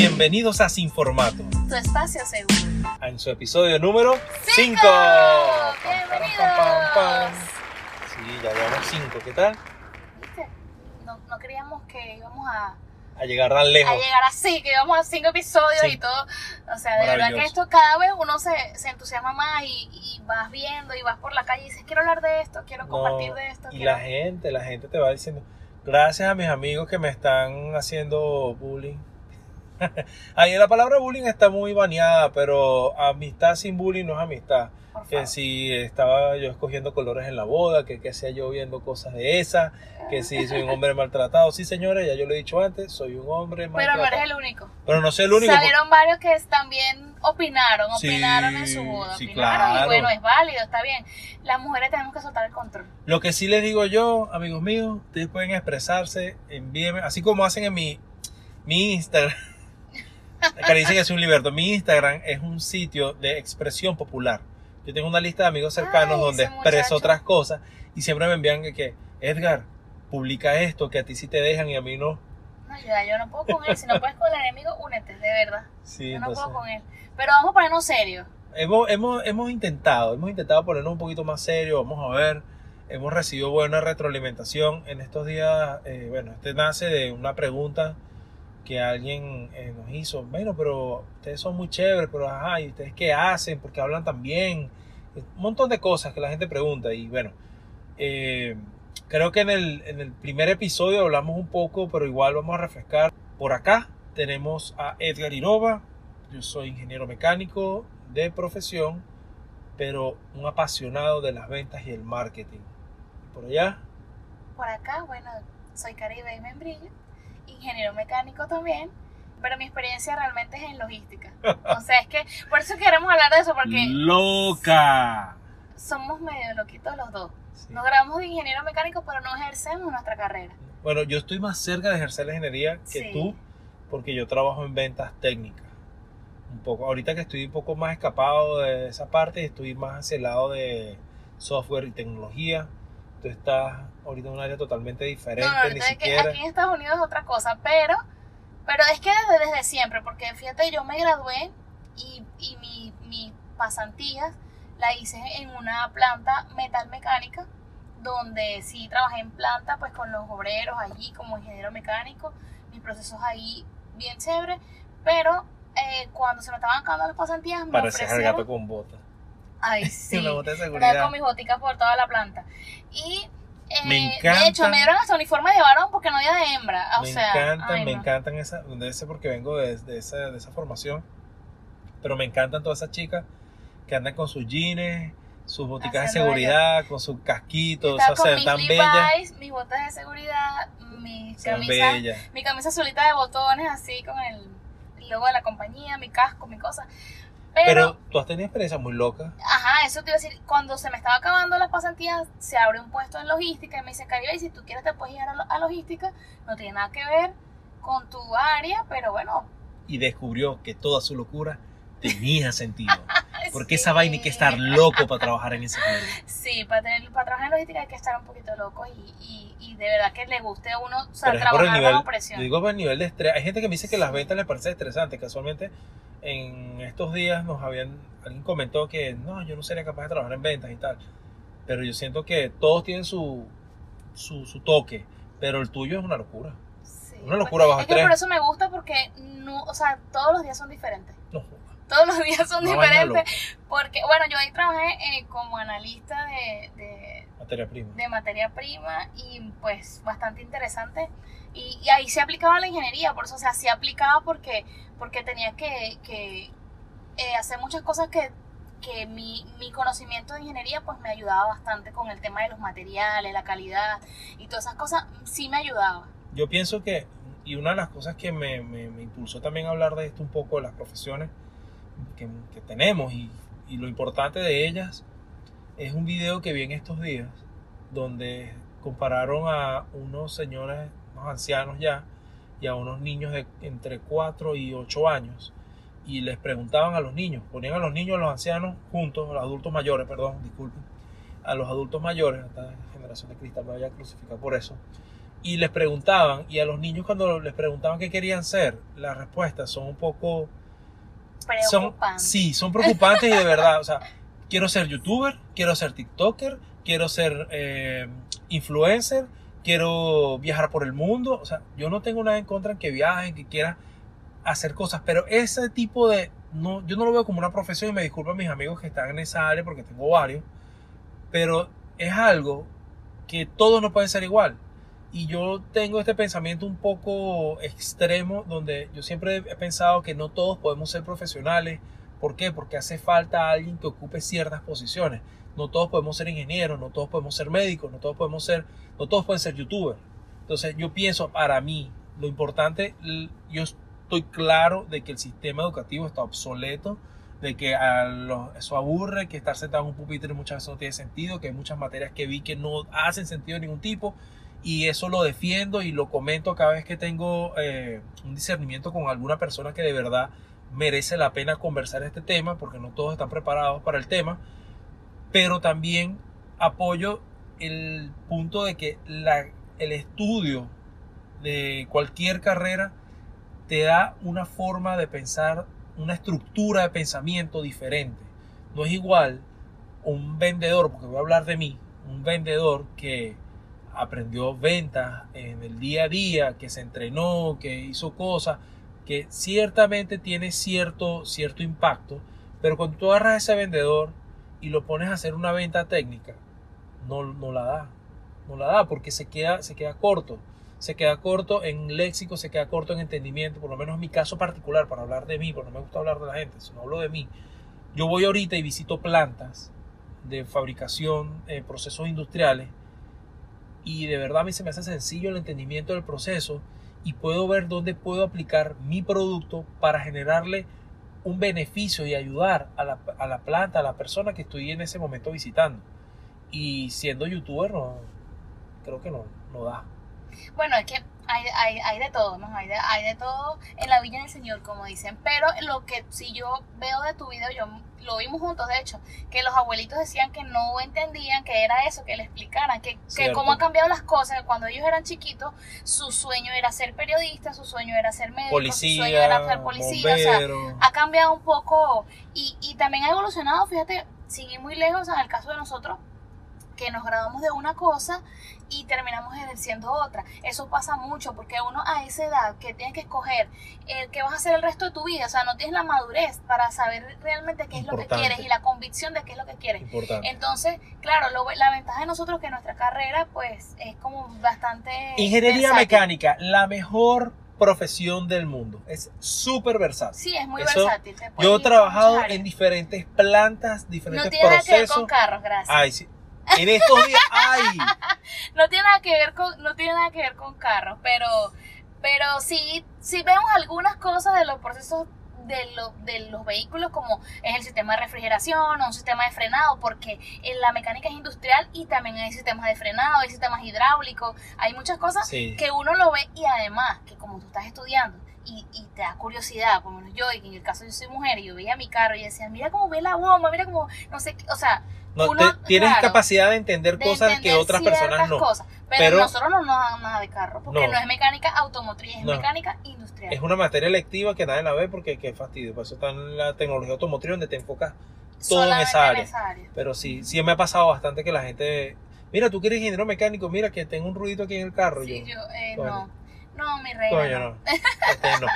Bienvenidos a Sin Formato, Tu espacio seguro. en su episodio número 5. ¡Cinco! ¡Bienvenidos! Sí, ya llevamos 5. ¿Qué tal? ¿Viste? No, no creíamos que íbamos a, A llegar tan lejos. a llegar así, que íbamos a cinco episodios Sí. y todo. O sea, de verdad que esto cada vez uno se, se entusiasma más y, y vas viendo y vas por la calle y dices, quiero hablar de esto, quiero No, compartir de esto. Y quiero- la gente, la gente te va diciendo, gracias a mis amigos que me están haciendo bullying. Ahí la palabra bullying está muy baneada, pero amistad sin bullying no es amistad. Que si estaba yo escogiendo colores en la boda, que que sea yo viendo cosas de esas, que si soy un hombre maltratado. Sí, señores, ya yo lo he dicho antes, soy un hombre Pero maltratado. no eres el único. Pero no soy el único. Salieron varios que también opinaron, Sí, opinaron en su boda. sí, opinaron claro. y bueno, es válido, está bien. Las mujeres tenemos que soltar el control. Lo que sí les digo yo, amigos míos, ustedes pueden expresarse, envíenme, así como hacen en mi, mi Instagram. Dicen que soy un liberto. Mi Instagram es un sitio de expresión popular. Yo tengo una lista de amigos cercanos Ay, donde expreso otras cosas y siempre me envían que, que, Edgar, publica esto, que a ti sí te dejan y a mí no. No, yo, yo no puedo con él. Si no puedes con el enemigo, únete, de verdad. Sí, yo no entonces, puedo con él. Pero vamos a ponernos serios. hemos, hemos, hemos intentado, hemos intentado ponernos un poquito más serio, vamos a ver. Hemos recibido buena retroalimentación en estos días. eh, bueno, este nace de una pregunta que alguien eh, nos hizo. Bueno, pero ustedes son muy chéveres, pero ajá, ¿y ustedes qué hacen? ¿Por qué hablan tan bien? Un montón de cosas que la gente pregunta. Y bueno, eh, creo que en el, en el primer episodio hablamos un poco, pero igual vamos a refrescar. Por acá tenemos a Edgar Irova. Yo soy ingeniero mecánico de profesión, pero un apasionado de las ventas y el marketing. Por allá, Por acá, bueno, soy Caribe y Membrillo, ingeniero mecánico también, pero mi experiencia realmente es en logística. O sea, es que por eso queremos hablar de eso, porque loca. somos medio loquitos los dos. Sí. Nos grabamos de ingeniero mecánico, pero no ejercemos nuestra carrera. Bueno, yo estoy más cerca de ejercer la ingeniería que Sí. tú, porque yo trabajo en ventas técnicas. Un poco, ahorita que estoy un poco más escapado de esa parte, estoy más hacia el lado de software y tecnología. Tú estás ahorita en un área totalmente diferente, No, no, ni es que aquí en Estados Unidos es otra cosa, pero, pero es que desde, desde siempre, porque fíjate, yo me gradué y, y mi, mis pasantías la hice en una planta metalmecánica, donde sí trabajé en planta, pues con los obreros allí como ingeniero mecánico, mis procesos ahí bien chévere, pero eh, cuando se me estaban acabando las pasantías me Pareces el gato con botas. Ay, sí. De Andaba con mis boticas por toda la planta. Y eh, Me encanta. de hecho me dieron hasta uniforme de varón porque no había de hembra. O me sea, encantan, ay, me no. encantan esa, debe ser porque vengo de, de esa, de esa formación, pero me encantan todas esas chicas que andan con sus jeans, sus boticas de seguridad, con sus casquitos, o sea, con mis tan bellas, mis botas de seguridad, mi tan camisa, bellas. mi camisa azulita de botones así con el logo de la compañía, mi casco, mi cosa. Pero, Pero tú has tenido experiencias muy locas. ajá, eso te iba a decir, cuando se me estaba acabando las pasantías, se abre un puesto en logística y me dice, Caribe, y si tú quieres te puedes ir a, lo- a logística, no tiene nada que ver con tu área, pero bueno. y descubrió que toda su locura tenía sentido. Porque sí. esa vaina hay que estar loco para trabajar en ese mundo. Sí, para, tener, para trabajar en logística hay que estar un poquito loco y, y, y de verdad que le guste a uno o sea, trabajar bajo yo presión. digo por el nivel de estrés. Hay gente que me dice que las ventas les parece estresante. Casualmente, en estos días nos habían, alguien comentó que no, yo no sería capaz de trabajar en ventas y tal. Pero yo siento que todos tienen su, su, su toque, pero el tuyo es una locura. Sí, una locura bajo Es que por eso me gusta porque no, o sea, todos los días son diferentes. No. Todos los días son diferentes. Porque, bueno, yo ahí trabajé eh, como analista de, de, Materia prima. de materia prima y pues bastante interesante. Y, ahí se aplicaba la ingeniería, por eso, o sea, aplicaba porque, porque tenía que, eh, hacer muchas cosas que, que mi, mi conocimiento de ingeniería pues me ayudaba bastante con el tema de los materiales, la calidad y todas esas cosas, sí me ayudaba. Yo pienso que, y una de las cosas que me, me- me impulsó también a hablar de esto un poco, de las profesiones que, que tenemos y, y lo importante de ellas, es un video que vi en estos días donde compararon a unos señores, unos ancianos ya, y a unos niños de entre 4 y 8 años. Y les preguntaban a los niños, ponían a los niños y a los ancianos juntos, a los adultos mayores, perdón, disculpen, a los adultos mayores, esta generación de cristal me vaya a crucificar por eso, y les preguntaban, y a los niños cuando les preguntaban qué querían ser, las respuestas son un poco... Son, sí, son preocupantes y de verdad, o sea, quiero ser youtuber, quiero ser tiktoker, quiero ser eh, influencer, quiero viajar por el mundo, o sea, yo no tengo nada en contra en que viajen, que quieran hacer cosas, pero ese tipo de, no, yo no lo veo como una profesión y me disculpan mis amigos que están en esa área porque tengo varios, pero es algo que todos no pueden ser igual. Y yo tengo este pensamiento un poco extremo donde yo siempre he pensado que no todos podemos ser profesionales. ¿Por qué? Porque hace falta alguien que ocupe ciertas posiciones. No todos podemos ser ingenieros, no todos podemos ser médicos, no todos podemos ser, no todos pueden ser youtubers. Entonces yo pienso, para mí, lo importante, yo estoy claro de que el sistema educativo está obsoleto, de que eso aburre, que estar sentado en un pupitre muchas veces no tiene sentido, que hay muchas materias que vi que no hacen sentido de ningún tipo y eso lo defiendo y lo comento cada vez que tengo eh, un discernimiento con alguna persona que de verdad merece la pena conversar este tema, porque no todos están preparados para el tema, pero también apoyo el punto de que el estudio de cualquier carrera te da una forma de pensar, una estructura de pensamiento diferente. No es igual un vendedor, porque voy a hablar de mí, un vendedor que aprendió ventas en el día a día, que se entrenó, que hizo cosas, que ciertamente tiene cierto, cierto impacto, pero cuando tú agarras a ese vendedor y lo pones a hacer una venta técnica, no, no la da, no la da porque se queda, se queda corto, se queda corto en léxico, se queda corto en entendimiento, por lo menos en mi caso particular, para hablar de mí, porque no me gusta hablar de la gente, sino hablo de mí. Yo voy ahorita y visito plantas de fabricación, eh, procesos industriales, y de verdad a mí se me hace sencillo el entendimiento del proceso y puedo ver dónde puedo aplicar mi producto para generarle un beneficio y ayudar a la, a la planta, a la persona que estoy en ese momento visitando. Y siendo youtuber, no, creo que no, no da. Bueno, es que hay, hay, hay de todo, ¿no? Hay de, hay de todo en la Villa del Señor, como dicen. Pero lo que si yo veo de tu video, yo lo vimos juntos, de hecho, que los abuelitos decían que no entendían que era eso, que le explicaran, que, que cómo han cambiado las cosas, cuando ellos eran chiquitos, su sueño era ser periodista, su sueño era ser médico, su sueño era Policía, ser policía, o sea, ha cambiado un poco y, y también ha evolucionado, fíjate, sin ir muy lejos, en el caso de nosotros, que nos graduamos de una cosa y terminamos ejerciendo otra. Eso pasa mucho porque uno a esa edad que tienes que escoger el que vas a hacer el resto de tu vida, o sea, no tienes la madurez para saber realmente qué es lo que quieres y la convicción de qué es lo que quieres. Importante. Entonces, claro, lo- la ventaja de nosotros es que nuestra carrera pues es como bastante... Ingeniería versátil. mecánica, la mejor profesión del mundo. Es súper versátil. Sí, es muy Eso, versátil. Yo he trabajado en diferentes plantas, diferentes No tiene nada que ver procesos. con carros, gracias. Ay, sí. En estos días, ay, no tiene nada que ver con no tiene nada que ver con carros pero pero sí sí vemos algunas cosas de los procesos de, lo- de los vehículos como es el sistema de refrigeración o un sistema de frenado porque en la mecánica es industrial y también hay sistemas de frenado hay sistemas hidráulicos hay muchas cosas Sí. que uno lo ve y además que como tú estás estudiando y, y te da curiosidad, por lo menos yo, y en el caso yo soy mujer, y yo veía mi carro y decía, mira cómo ve la bomba, mira cómo, no sé, qué", o sea, No, uno, te- tienes claro, capacidad de entender de cosas que otras personas no. cosas. Pero, Pero- nosotros no nos dan nada de carro, porque No. no, es mecánica automotriz, es No. mecánica industrial. Es una materia electiva que nadie la ve porque qué fastidio. Por eso está en la tecnología automotriz donde te enfocas todo en esa área. en esa área. Pero sí, sí me ha pasado bastante que la gente. Mira, tú quieres ingeniero mecánico, mira que tengo un ruidito aquí en el carro. Sí, yo, yo, eh, no. No, mi reina. no. no. Este, no.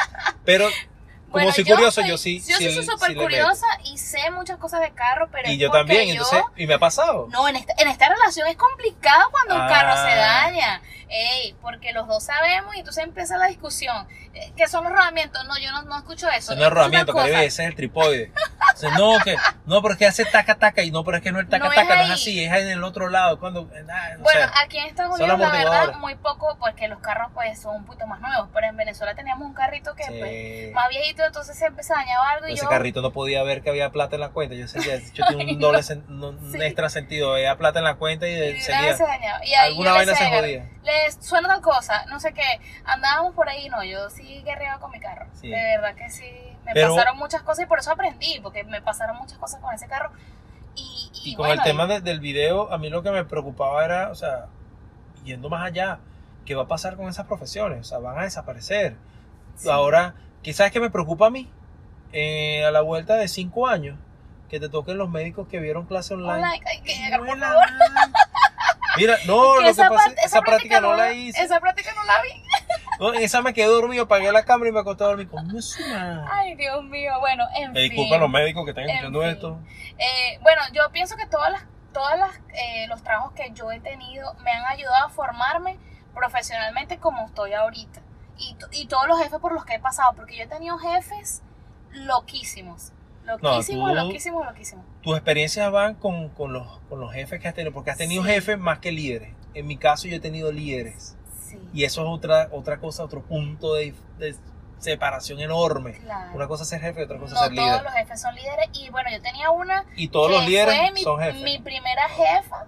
Pero como Bueno, soy curioso, yo soy- sí. Yo sí- soy súper curiosa y sé muchas cosas de carro, pero Y es yo también, yo- entonces, y me ha pasado. No, en esta, en esta relación es complicado cuando un Ah. carro se daña. Ey, porque los dos sabemos y entonces empieza la discusión. Eh, ¿Qué son los rodamientos? No, yo no, no escucho eso. Ese no es Escucho rodamiento, otra Caribe, cosa. ese es el tripoide. No, que, no, pero es que hace taca taca y no, pero es que no el taca No es taca, no es así, es en el otro lado. Cuando, ah, o Bueno, sea, aquí en Estados Unidos la verdad muy poco porque los carros pues son un poquito más nuevos, pero en Venezuela teníamos un carrito que sí. pues más viejito, entonces siempre se dañaba algo y ese yo carrito no podía ver que había plata en la cuenta. Yo sentía, yo tenía un doble, sen- no- un Sí. extra sentido. Había plata en la cuenta y, y seguía. se dañaba. Y ahí Alguna vaina se jodía. les suena tal cosa, no sé qué, andábamos por ahí, no, yo sí guerreaba con mi carro, Sí. de verdad que sí, me Pero- pasaron muchas cosas y por eso aprendí, porque me pasaron muchas cosas con ese carro y, y, Y con bueno, el tema de- del video, a mí lo que me preocupaba era, o sea, yendo más allá, ¿qué va a pasar con esas profesiones? O sea, van a desaparecer. Sí. Ahora, quizás que me preocupa a mí, Eh, a la vuelta de cinco años, que te toquen los médicos que vieron clase online. Online, hay que llegar, por favor. Mira, no, Que lo que esa, pasa parte- es esa práctica no la la- hice. Esa práctica no la vi. En esa me quedé dormido, apagué la cámara y me acosté a dormir. Coño. Ay, Dios mío. Bueno, en Me fin. disculpan los médicos que están escuchando fin. esto. Eh, bueno, yo pienso que todas las, todas las, eh, los trabajos que yo he tenido me han ayudado a formarme profesionalmente como estoy ahorita. Y, y todos los jefes por los que he pasado, porque yo he tenido jefes loquísimos. Loquísimos, loquísimos, loquísimos. Tus experiencias van con, con los, con los jefes que has tenido, porque has tenido Sí. jefes más que líderes. En mi caso, yo he tenido líderes. Sí, Y eso es otra, otra cosa, otro punto de, de separación enorme. claro. Una cosa es ser jefe y otra cosa no es ser todos líder. los jefes son líderes. Y bueno, yo tenía una Y todos que los líderes fue mi, son jefes. mi primera jefa.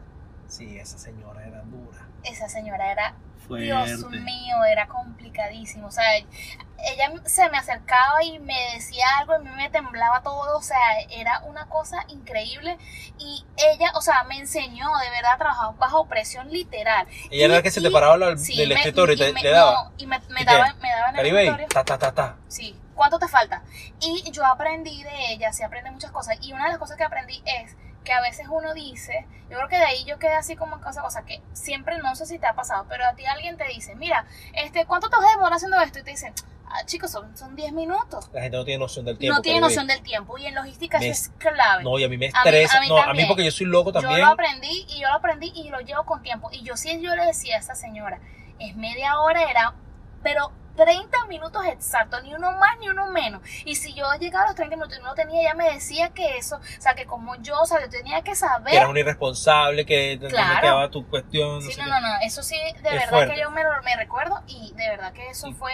Sí, esa señora era dura. Esa señora era Fuerte. Dios mío, era complicadísimo. O sea, ella se me acercaba y me decía algo, y a mí me temblaba todo. O sea, era una cosa increíble. Y ella, o sea, me enseñó de verdad a trabajar bajo presión literal. Ella era la que se te paraba Sí, del me- escritorio y y te, me- le daba. no, y me, me ¿Y daba, me daba en el escritorio. ta, ta, ta, ta. Sí. ¿Cuánto te falta? Y yo aprendí de ella, sí aprendí muchas cosas. Y una de las cosas que aprendí es que a veces uno dice, yo creo que de ahí yo quedé así como cosa, cosa que siempre no sé si te ha pasado, pero a ti alguien te dice, mira, este, ¿cuánto te vas a demorar haciendo esto? Y te dicen, ah, chicos, son, son 10 minutos. La gente no tiene noción del tiempo. no tiene noción del tiempo. Y en logística Me- eso es clave. No, y a mí me A mí- estresa. a mí no, a mí porque yo soy loco Yo también. lo aprendí y yo lo aprendí y lo llevo con tiempo. Y yo sí, yo le decía a esa señora, es media hora, era, pero 30 minutos exactos, ni uno más ni uno menos. Y si yo llegaba a los 30 minutos y no lo tenía, ella me decía que eso, o sea, que como yo, o sea, yo tenía que saber. que eras un irresponsable, que Claro. quedaba tu cuestión. Sí, sé no, no, no, eso sí, de Es verdad fuerte. que yo me, lo- me recuerdo y de verdad que eso Y- fue,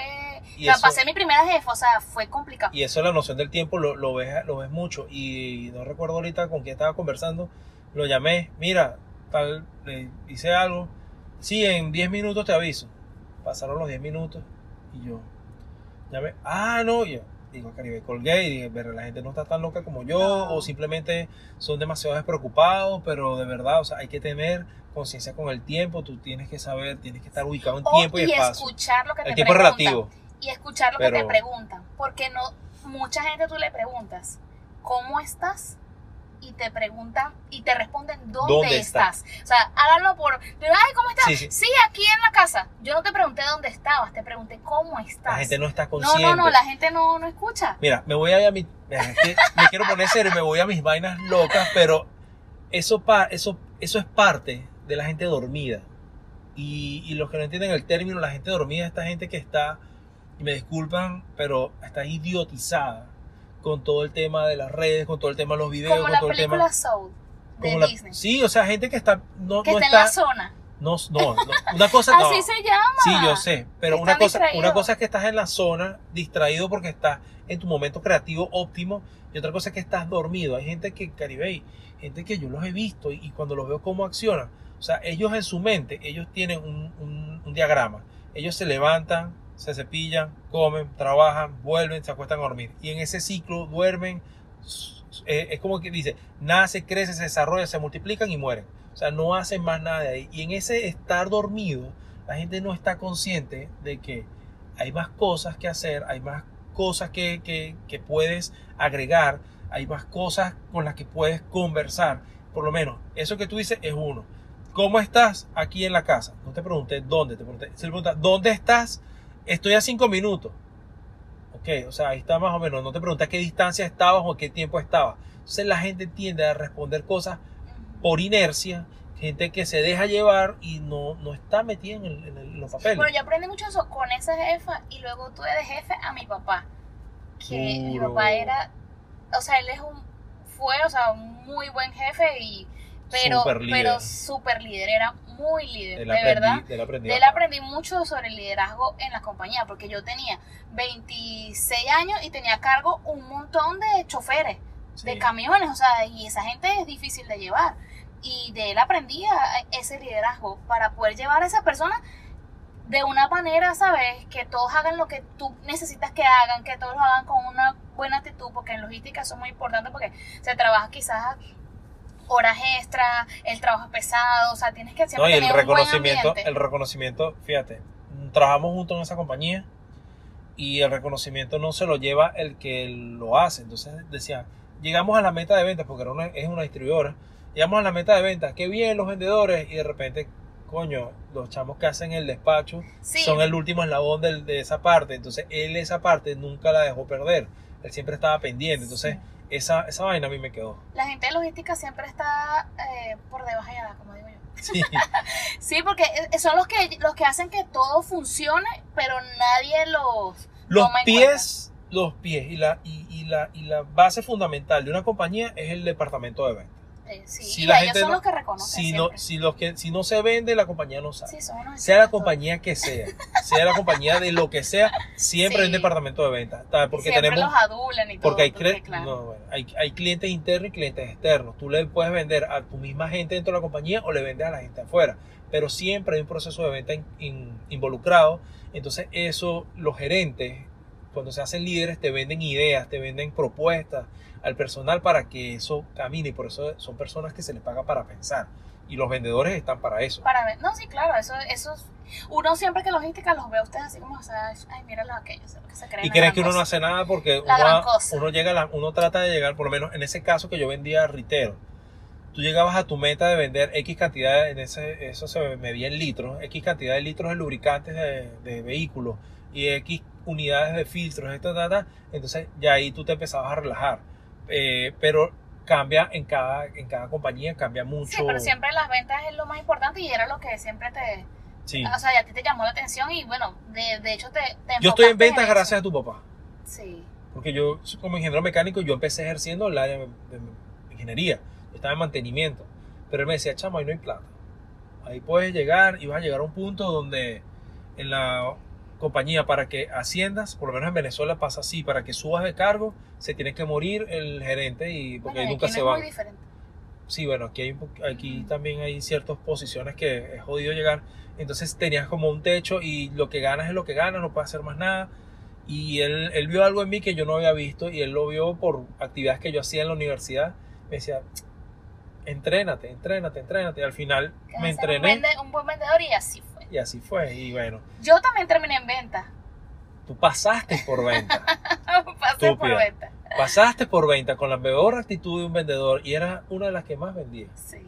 y o sea, eso- pasé mi primera jefa, o sea, fue complicado. Y eso, la noción del tiempo, lo, lo, ves, lo ves mucho. Y no recuerdo ahorita con quién estaba conversando. Lo llamé, mira, tal, le hice algo. Sí, en 10 minutos te aviso. Pasaron los 10 minutos y yo llamé. Ah, no, yo digo, Caribe, colgué y dije, "Verga, la gente no está tan loca como yo No. o simplemente son demasiado despreocupados, pero de verdad, o sea, hay que tener conciencia con el tiempo, tú tienes que saber, tienes que estar ubicado en O- tiempo y, y espacio. escuchar lo que El te tiempo preguntan. relativo. y escuchar lo que te Pero- preguntan. Porque no, mucha gente tú le preguntas, ¿cómo estás? Y te preguntan y te responden dónde, ¿Dónde estás. O sea, háganlo por, ay, ¿cómo estás? Sí, Sí, sí. aquí en la casa. Yo no te pregunté dónde estabas, te pregunté cómo estás. La gente no está no, consciente. no, no, la gente no, no escucha. Mira, me voy a, ir a mi. es que me quiero poner serio, me voy a mis vainas locas, pero eso, eso, eso es parte de la gente dormida. Y, y los que no entienden el término, la gente dormida, esta gente que está, y me disculpan, pero está idiotizada con todo el tema de las redes, con todo el tema de los videos, Como con la todo el tema. Soul de como la- Disney. sí, o sea, gente que está. No, que no está, en la zona. No, no, no, una cosa. no. Así se llama. Sí, yo sé, pero una cosa, distraídos. una cosa es que estás en la zona distraído porque estás en tu momento creativo óptimo y otra cosa es que estás dormido. Hay gente que, Caribey, gente que yo los he visto y, y cuando los veo cómo accionan, o sea, ellos en su mente, ellos tienen un, un- un diagrama. Ellos se levantan, se cepillan, comen, trabajan, vuelven, se acuestan a dormir. Y en ese ciclo duermen, eh, es como que dice, nace, crece, se desarrolla, se multiplican y mueren. O sea, no hacen más nada de ahí. Y en ese estar dormido, la gente no está consciente de que hay más cosas que hacer, hay más cosas que, que, puedes agregar, hay más cosas con las que puedes conversar. Por lo menos, eso que tú dices es uno. ¿Cómo estás aquí en la casa? No te pregunté dónde, te pregunté, se pregunta, ¿dónde estás? Estoy a cinco minutos. Ok, o sea, ahí está más o menos. No te pregunté a qué distancia estabas o qué tiempo estabas. Entonces la gente tiende a responder cosas por inercia, gente que se deja llevar y no, no está metida en, el- en el- los papeles. Bueno, yo aprendí mucho eso con esa jefa y luego tuve de jefe a mi papá. Que mi papá era, o sea, él es un, fue, o sea, un muy buen jefe y, pero, Súper líder. pero súper líder, era muy líder, Él de aprendí- verdad. él aprendí De él aprendí mucho sobre el liderazgo en la compañía, porque yo tenía 26 años y tenía a cargo un montón de choferes de camiones, o sea, y esa gente es difícil de llevar. Y de él aprendí a- ese liderazgo para poder llevar a esa persona de una manera, ¿sabes? Que todos hagan lo que tú necesitas que hagan, que todos lo hagan con una buena actitud, porque en logística eso es muy importante porque se trabaja quizás horas extras, el trabajo es pesado, o sea, tienes que No, siempre y el tener un buen reconocimiento, el reconocimiento, fíjate, trabajamos juntos en esa compañía y el reconocimiento no se lo lleva el que lo hace. Entonces decía, llegamos a la meta de ventas, porque era una, es una distribuidora, llegamos a la meta de ventas, qué bien los vendedores, y de repente, coño, los chamos que hacen el despacho Sí. son el último eslabón del- de esa parte. Entonces él esa parte nunca la dejó perder, él siempre estaba pendiente. Entonces esa, esa vaina a mí me quedó. La gente de logística siempre está eh, por debajo de nada, como digo yo. Sí, Sí, porque eh, son los que, los que hacen que todo funcione, pero nadie los los toma en pies, los pies y la, y, y la, y la base fundamental de una compañía es el departamento de ventas. Sí, Si y la ellos gente son no- los que reconocen Si no, si, los que, si no se vende, la compañía no. Sí, unos sea la compañía que sea, sea la compañía de lo que sea, siempre hay un Sí. departamento de ventas. Porque Siempre tenemos, los adulan y todo. porque hay, entonces, cre- claro. no, bueno, hay, hay clientes internos y clientes externos. Tú le puedes vender a tu misma gente dentro de la compañía o le vendes a la gente afuera. Pero siempre hay un proceso de venta in- in- involucrado. Entonces eso, los gerentes, cuando se hacen líderes, te venden ideas, te venden propuestas al personal para que eso camine. Y por eso son personas que se les paga para pensar. Y los vendedores están para eso. Para ver, no, sí, claro, eso, eso es- uno siempre que logística los ve a ustedes así como, o sea, ay, míralo aquellos, lo que se creen. Y gran que uno no hace nada porque uno, uno llega la- uno trata de llegar, por lo menos en ese caso que yo vendía ritero. Tú llegabas a tu meta de vender X cantidad, en ese, eso se medía en litros, X cantidad de litros de lubricantes de, de vehículos y X unidades de filtros, esto, ta, ta, entonces ya ahí tú te empezabas a relajar. Eh, pero cambia en cada, en cada compañía, cambia mucho. Sí, pero siempre las ventas es lo más importante y era lo que siempre te, Sí. o sea, y a ti te llamó la atención y bueno, de, de hecho te, te Yo estoy en ventas gracias a tu papá. Sí, Porque yo, como ingeniero mecánico, yo empecé ejerciendo el área de, de ingeniería. Yo estaba en mantenimiento. Pero él me decía, chamo, ahí no hay plata. Ahí puedes llegar y vas a llegar a un punto donde en la compañía, para que asciendas, por lo menos en Venezuela pasa así, para que subas de cargo, se tiene que morir el gerente y porque bueno, nunca se diferente. Sí, bueno, aquí, hay, un aquí también hay ciertas posiciones que es jodido llegar. Entonces tenías como un techo y lo que ganas es lo que ganas, no puedes hacer más nada. Y él, él vio algo en mí que yo no había visto y él lo vio por actividades que yo hacía en la universidad. Me decía, entrénate, entrénate, entrénate. Y al final me un, entrené vende- un buen vendedor y así fue. Y así fue. Y bueno, Yo también terminé en venta. tú pasaste por venta. Pasé por venta. pasaste por venta con la mejor actitud de un vendedor y eras una de las que más vendía. Sí.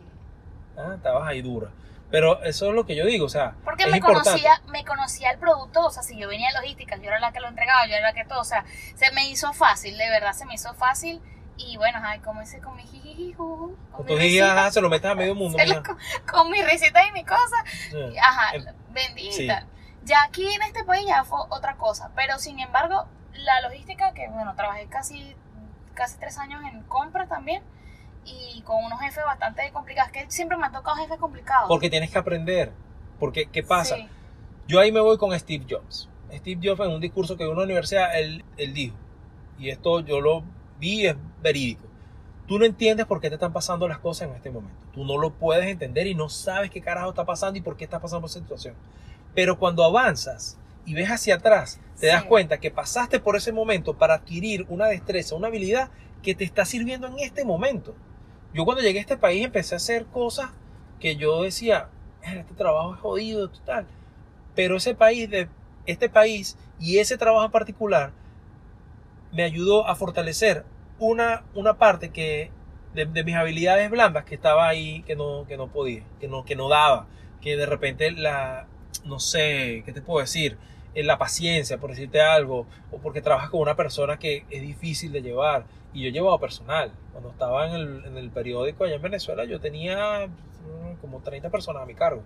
Ah, estabas ahí dura. Pero eso es lo que yo digo, o sea, Porque es me importante. conocía, me conocía el producto, o sea, si yo venía de logística, yo era la que lo entregaba, yo era la que todo, o sea, se me hizo fácil, de verdad se me hizo fácil. Y bueno, ay, como ese con mi jijiji, juju, con, hijas se lo metes a medio mundo. con, con mi risita y mi cosa, Sí. ajá, sí. tal. Ya aquí en este país ya fue otra cosa, pero sin embargo, la logística, que bueno, trabajé casi, casi tres años en compra también, y con unos jefes bastante complicados, que siempre me han tocado jefes complicados. Porque tienes que aprender. Porque, ¿qué pasa? Sí. Yo ahí me voy con Steve Jobs. Steve Jobs en un discurso que en una universidad, él, él dijo, y esto yo lo vi, es verídico. Tú no entiendes por qué te están pasando las cosas en este momento. Tú no lo puedes entender y no sabes qué carajo está pasando y por qué está pasando esa situación. Pero cuando avanzas y ves hacia atrás, te das cuenta que pasaste por ese momento para adquirir una destreza, una habilidad que te está sirviendo en este momento. Yo cuando llegué a este país empecé a hacer cosas que yo decía, "Eh, este trabajo es jodido, total. Pero ese país, de, este país y ese trabajo en particular me ayudó a fortalecer una, una parte que de, mis habilidades blandas que estaba ahí, que no, que no podía, que no, que no daba, que de repente la, no sé, ¿qué te puedo decir? Eh, La paciencia, por decirte algo, o porque trabajas con una persona que es difícil de llevar. Y yo he llevado personal. Cuando estaba en el, en el periódico allá en Venezuela, yo tenía mm, como 30 personas a mi cargo.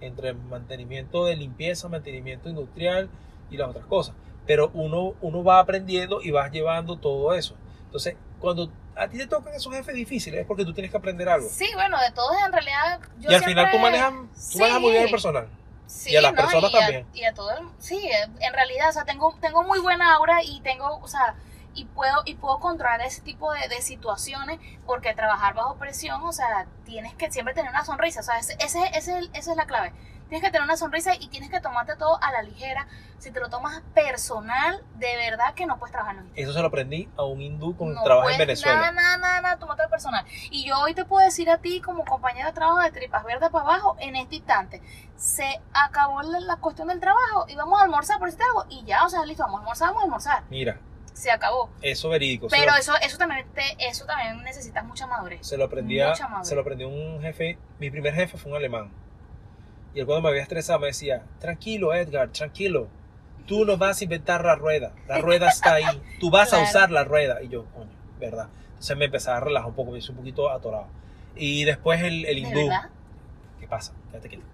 Entre mantenimiento de limpieza, mantenimiento industrial y las otras cosas. Pero uno, uno va aprendiendo y vas llevando todo eso. Entonces, cuando a ti te tocan esos jefes difíciles es porque tú tienes que aprender algo. Sí, bueno, de todos en realidad. Yo y al final tú manejas, tú Sí. manejas muy bien el personal. Sí, y a las ¿no? personas y a- también. y a todo el- sí, en realidad, o sea, tengo, tengo muy buena aura y tengo, o sea, y puedo, y puedo controlar ese tipo de, de situaciones porque trabajar bajo presión, o sea, tienes que siempre tener una sonrisa, o sea, ese, ese, ese- esa es la clave. Tienes que tener una sonrisa y tienes que tomarte todo a la ligera. Si te lo tomas personal, de verdad que no puedes trabajar en Eso se lo aprendí a un hindú con no trabajo en Venezuela. Nada, nada, nada, nada, tómatelo personal. Y yo hoy te puedo decir a ti, como compañero de trabajo de Tripas Verdes para abajo, en este instante, se acabó la, la cuestión del trabajo y vamos a almorzar por decirte algo. Y ya, o sea, listo, vamos a almorzar, vamos a almorzar. Mira, Se acabó. eso verídico. Pero lo- eso, eso también te, eso también necesitas mucha madurez. Se lo aprendí a, se lo aprendí un jefe, mi primer jefe fue un alemán. Y él cuando me había estresado me decía, tranquilo Edgar, tranquilo, tú no vas a inventar la rueda, la rueda está ahí, tú vas Claro. a usar la rueda. Y yo, coño, verdad. Entonces me empezaba a relajar un poco, me hice un poquito atorado. Y después el, el ¿De hindú? ¿qué pasa? Quédate quieto.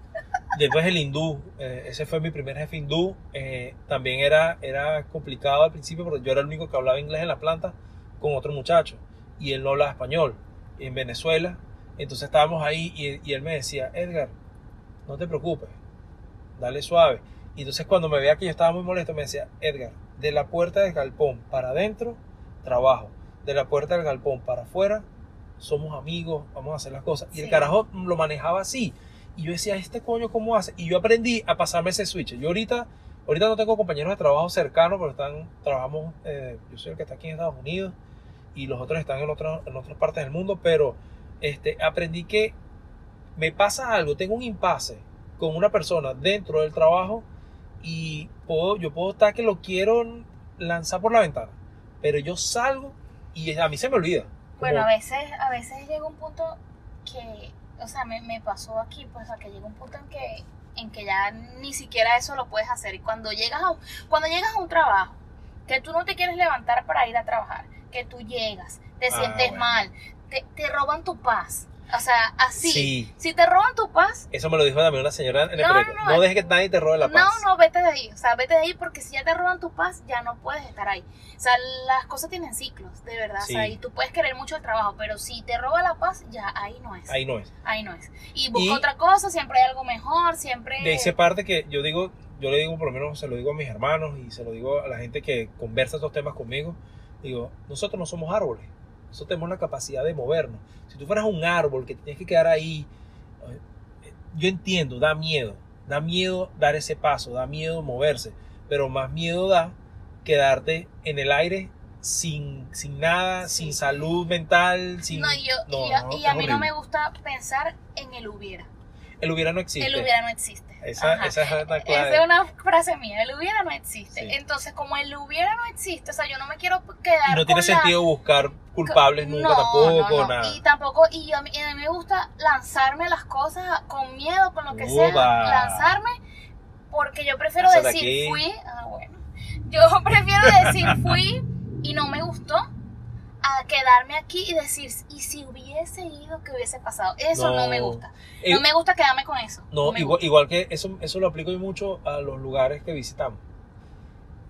Después el hindú, eh, ese fue mi primer jefe hindú. eh, también era, era complicado al principio porque yo era el único que hablaba inglés en la planta con otro muchacho y él no hablaba español en Venezuela. Entonces estábamos ahí y, y él me decía, Edgar, no te preocupes, dale suave. Y entonces cuando me veía que yo estaba muy molesto me decía, Edgar, de la puerta del galpón para adentro, trabajo. De la puerta del galpón para afuera, somos amigos, vamos a hacer las cosas. Y el carajo lo manejaba así. Y yo decía, ¿este coño cómo hace? Y yo aprendí a pasarme ese switch. Yo ahorita, ahorita no tengo compañeros de trabajo cercanos, pero están, trabajamos, eh, yo soy el que está aquí en Estados Unidos y los otros están en, otras en otras partes del mundo, pero este, aprendí que me pasa algo, tengo un impasse con una persona dentro del trabajo y puedo, yo puedo estar que lo quiero lanzar por la ventana, pero yo salgo y a mí se me olvida. Como- Bueno, a veces, a veces llega un punto que, o sea, me, me pasó aquí, pues, sea, que llega un punto en que, en que ya ni siquiera eso lo puedes hacer. Y cuando llegas a un, cuando llegas a un trabajo, que tú no te quieres levantar para ir a trabajar, que tú llegas, te Ah, sientes bueno. mal, te, te roban tu paz. O sea, así. Sí. Si te roban tu paz, Eso me lo dijo también una señora en el No, periódico. no, No, no. dejes que nadie te robe la paz. no, no, vete de ahí. O sea, vete de ahí porque si ya te roban tu paz, ya no puedes estar ahí. O sea, las cosas tienen ciclos, de verdad. Sí. O sea, y tú puedes querer mucho el trabajo, pero si te roba la paz, ya ahí no es. Ahí no es. Ahí no es. Y busca Y- otra cosa, siempre hay algo mejor, siempre... De esa parte que yo digo, yo le digo, por lo menos se lo digo a mis hermanos y se lo digo a la gente que conversa estos temas conmigo. Digo, nosotros no somos árboles. Nosotros tenemos la capacidad de movernos. Si tú fueras un árbol que tienes que quedar ahí, yo entiendo, da miedo. Da miedo dar ese paso, da miedo moverse. Pero más miedo da quedarte en el aire sin, sin nada, Sí. sin salud mental, sin... No, yo, No, y, yo- no, y es a mí no me gusta pensar en el hubiera. El hubiera no existe. El hubiera no existe. Esa, esa es la Esa clave. es una frase mía, el hubiera no existe. Sí. Entonces, como el hubiera no existe, o sea, yo no me quiero quedar Y no tiene con la- sentido buscar culpables nunca No, tampoco, no, no. nada. Y tampoco, y a mí, y a mí me gusta lanzarme a las cosas con miedo, con lo que sea, lanzarme, porque yo prefiero decir aquí. fui, ah, bueno, yo prefiero decir fui y no me gustó, a quedarme aquí y decir, y si hubiese ido, ¿qué hubiese pasado? Eso no, No. me gusta. Eh, No me gusta quedarme con eso. No, igual, igual que eso, eso lo aplico yo mucho a los lugares que visitamos.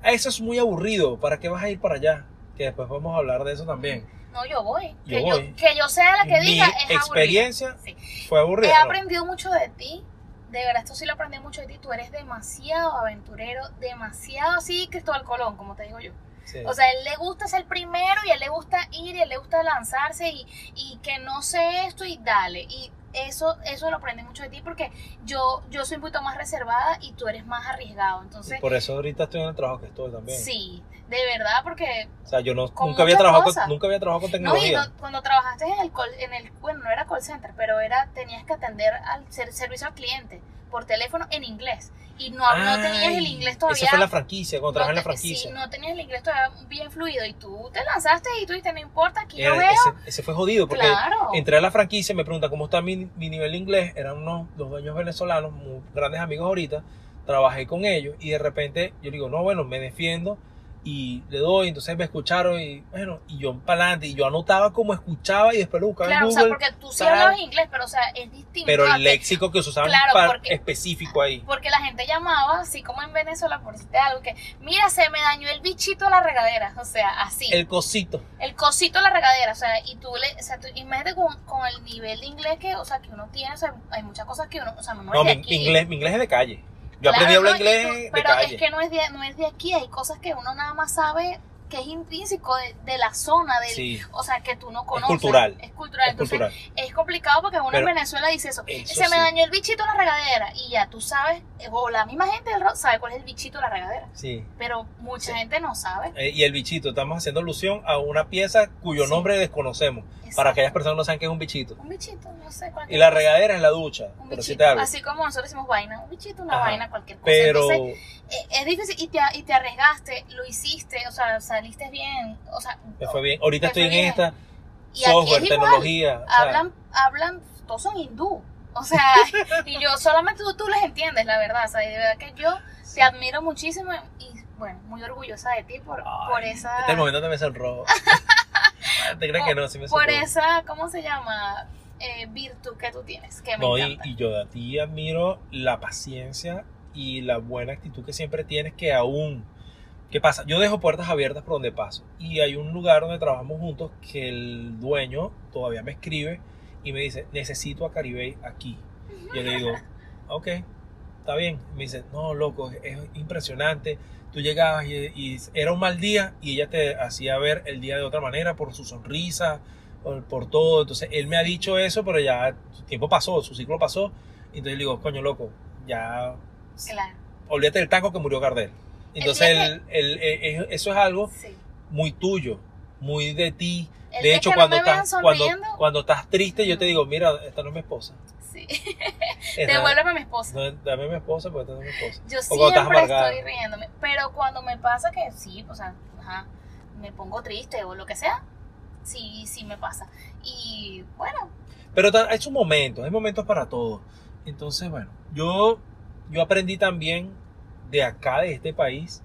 Eso es muy aburrido. ¿Para qué vas a ir para allá? Que después vamos a hablar de eso también. No, yo voy. Yo que, voy. Yo, que yo sea la que Mi diga es experiencia aburrido. Sí. fue aburrida. He aprendido mucho de ti. De verdad, esto sí lo aprendí mucho de ti. Tú eres demasiado aventurero, demasiado así Cristóbal Colón, como te digo yo. Sí. O sea, él le gusta ser primero y a él le gusta ir y a él le gusta lanzarse y, y que no sé esto y dale. Y eso, eso lo aprendí mucho de ti porque yo, yo soy un poquito más reservada y tú eres más arriesgado. Y Entonces, por eso ahorita estoy en el trabajo que estoy también. sí, de verdad, porque O sea, yo no, nunca, había trabajado cosas. con, nunca había trabajado con No, y tecnología. no- cuando trabajaste en el, call- en el, bueno, no era call center, pero era, tenías que atender al ser- servicio al cliente por teléfono en inglés. Y no, no tenías el inglés todavía. Esa fue la franquicia, cuando trabajé en la franquicia. sí, no tenías el inglés todavía bien fluido y tú te lanzaste y tú dijiste, no importa, aquí yo Era- veo. ese, ese fue jodido porque claro. entré a la franquicia, me pregunta cómo está mi, mi nivel de inglés. Eran unos los dueños venezolanos, muy grandes amigos ahorita. Trabajé con ellos y de repente yo digo, no, bueno, me defiendo y le doy. Entonces me escucharon y bueno, y yo para adelante. Y yo anotaba como escuchaba y después lo buscaba Claro, en o sea, Google. porque tú sí tal. hablabas inglés, pero o sea, es distinto. pero a el léxico que se usaba Claro, para- porque- específico ahí. Porque la gente llamaba, así como en Venezuela, por decirte algo, que mira, se me dañó el bichito de la regadera. O sea, así. El cosito. el cosito de la regadera, o sea, y tú le, o sea, tú, imagínate con, con el nivel de inglés que, o sea, que uno tiene, o sea, hay muchas cosas que uno, o sea, no, No, aquí. mi inglés, mi inglés es de calle. Yo Claro, aprendí a hablar no, inglés de pero calle. es que no es de, no es de aquí, hay cosas que uno nada más sabe que es intrínseco de, de la zona, del, Sí. o sea, que tú no Es conoces. cultural. Es cultural. Es Entonces, cultural. es complicado porque uno Pero- en Venezuela dice eso. Eso Se me dañó el bichito en la regadera. Y ya tú sabes, o la misma gente del rock sabe cuál es el bichito de la regadera. Sí. Pero mucha Sí. gente no sabe. Eh, y el bichito, estamos haciendo alusión a una pieza cuyo nombre desconocemos. Para Exacto. aquellas personas que no saben qué es un bichito. Un bichito, no sé. Y cualquier la regadera es la ducha. Un bichito. Así como nosotros decimos vaina. Un bichito, una Ajá. vaina, cualquier cosa. Pero Entonces, eh, es difícil y te, y te arriesgaste, lo hiciste, o sea, saliste bien. O sea, me fue bien. Ahorita estoy en bien. esta. y aquí Software, es igual. tecnología. sea, hablan, hablan, todos son hindú. O sea, y yo solamente tú, tú les entiendes, la verdad. O sea, y de verdad que yo te admiro muchísimo y, bueno, muy orgullosa de ti por, ay, por esa. Este es el momento donde me sonrojo. ¿Te crees que no? Sí me por esa, ¿cómo se llama? Eh, virtud que tú tienes, que me No, y, encanta. y yo de ti admiro la paciencia y la buena actitud que siempre tienes que aún... ¿Qué pasa? Yo dejo puertas abiertas por donde paso. Y hay un lugar donde trabajamos juntos que el dueño todavía me escribe y me dice, necesito a Caribey aquí. Yo le digo, ok, está bien. Me dice, no, loco, es, es impresionante. Tú llegabas y, y era un mal día y ella te hacía ver el día de otra manera por su sonrisa, por, por todo. Entonces, él me ha dicho eso, pero ya su tiempo pasó, su ciclo pasó. Entonces le digo, coño, loco, ya Claro, olvídate del tango que murió Gardel. Entonces, el- el- eh, eso es algo sí. muy tuyo, muy de ti. De hecho, no cuando, estás, cuando, cuando estás triste, yo te digo, mira, esta no es mi esposa. sí. Devuélveme a mi esposa. no, dame a mi esposa porque esta no es mi esposa. Yo O siempre amargada. estoy riéndome, pero cuando me pasa que sí, o sea, ajá, me pongo triste o lo que sea, sí, sí me pasa. Y bueno, Pero hay sus momentos, hay momentos para todo. Entonces, bueno, yo, yo aprendí también de acá, de este país,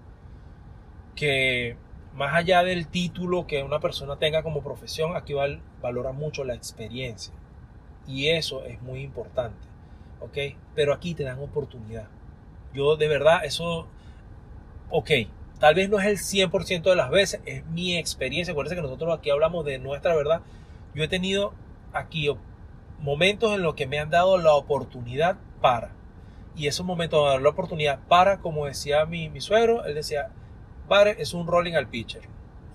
que más allá del título que una persona tenga como profesión, aquí val- valora mucho la experiencia. Y eso es muy importante. ¿Ok? Pero aquí te dan oportunidad. Yo de verdad, eso, ok, tal vez no es el 100% de las veces, es mi experiencia. Acuérdense que nosotros aquí hablamos de nuestra verdad. Yo he tenido aquí momentos en los que me han dado la oportunidad para. Y esos momentos de dar la oportunidad para, como decía mi, mi suegro, él decía, padre, es un rolling al pitcher.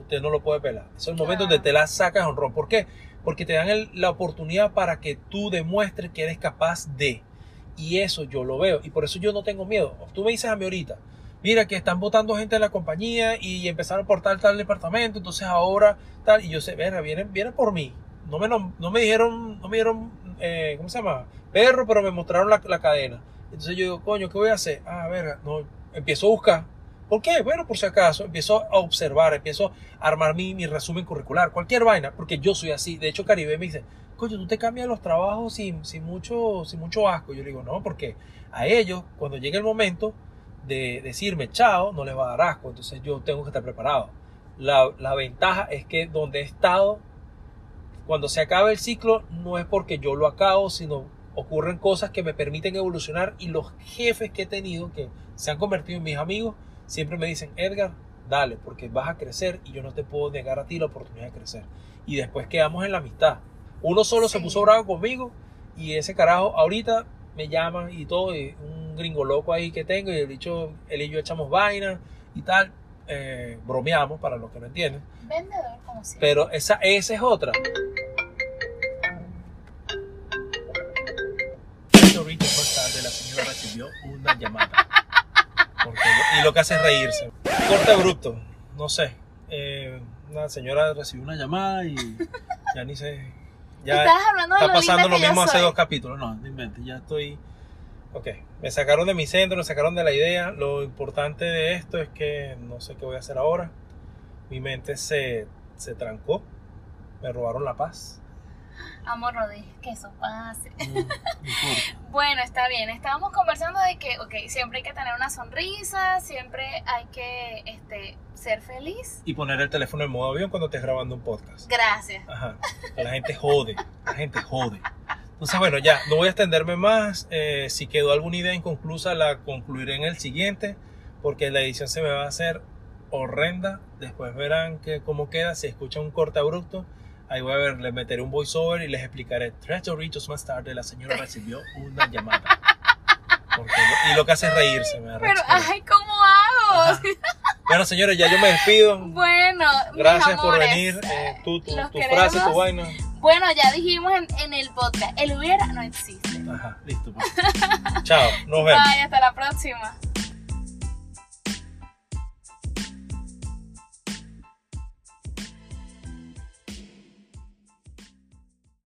Usted no lo puede pelar. Es el momento donde te la sacas a honrón. ¿Por qué? Porque te dan el- la oportunidad para que tú demuestres que eres capaz de. Y eso yo lo veo. Y por eso yo no tengo miedo. Tú me dices a mí ahorita, mira que están votando gente en la compañía y empezaron por tal, tal departamento, entonces ahora tal. Y yo sé, verga, vienen, vienen por mí. No me, nom- no me dijeron, no me dieron, eh, ¿cómo se llama? Perro, pero me mostraron la, la cadena. Entonces yo digo, coño, ¿qué voy a hacer? Ah, verga, no, empiezo a buscar. ¿Por qué? Bueno, por si acaso, empiezo a observar, empiezo a armar mi, mi resumen curricular, cualquier vaina, porque yo soy así. De hecho, Caribe me dice, coño, tú te cambias los trabajos sin, sin, mucho, sin mucho asco. Yo le digo, no, porque a ellos, cuando llegue el momento de decirme chao, no les va a dar asco. Entonces yo tengo que estar preparado. La, la ventaja es que donde he estado, cuando se acabe el ciclo, no es porque yo lo acabo, sino ocurren cosas que me permiten evolucionar y los jefes que he tenido, que se han convertido en mis amigos, siempre me dicen, Edgar, dale, porque vas a crecer y yo no te puedo negar a ti la oportunidad de crecer. Y después quedamos en la amistad. Uno solo se puso bravo conmigo y ese carajo ahorita me llama y todo, y un gringo loco ahí que tengo y el dicho, él y yo echamos vaina y tal, eh, bromeamos para los que no entienden. vendedor como siempre. Pero esa, esa es otra. Recibió una llamada. Porque- y lo que hace es reírse. Corte abrupto, no sé. Eh, una señora recibió una llamada y ya ni sé. Ya Estabas hablando de está lo pasando lo mismo hace dos capítulos. No, no inventes, ya estoy. Ok, me sacaron de mi centro, me sacaron de la idea. Lo importante de esto es que no sé qué voy a hacer ahora. Mi mente se, se trancó. Me robaron la paz. Amor, no dejes que eso pase. Mm. Bueno, está bien. Estábamos conversando de que, ok, siempre hay que tener una sonrisa, siempre hay que este, ser feliz. y poner el teléfono en modo avión cuando estés grabando un podcast. Gracias. Ajá. La gente jode. La gente jode. Entonces, bueno, ya, no voy a extenderme más. Eh, si quedó alguna idea inconclusa, la concluiré en el siguiente, porque la edición se me va a hacer horrenda. Después verán que cómo queda. Si escuchan un corte abrupto, ahí voy a ver, le meteré un voiceover y les explicaré. Tres horitos más tarde, la señora recibió una llamada. Porque- y lo que hace es reírse. Me Pero, ay, ¿cómo hago? Ajá. Bueno, señores, ya yo me despido. Bueno, mis Gracias por venir. Eh, tú, tu, tu frase, tu vaina. Bueno, ya dijimos en, en el podcast, el hubiera no existe. Ajá, listo. pues. Chao, nos vemos. Bye, hasta la próxima.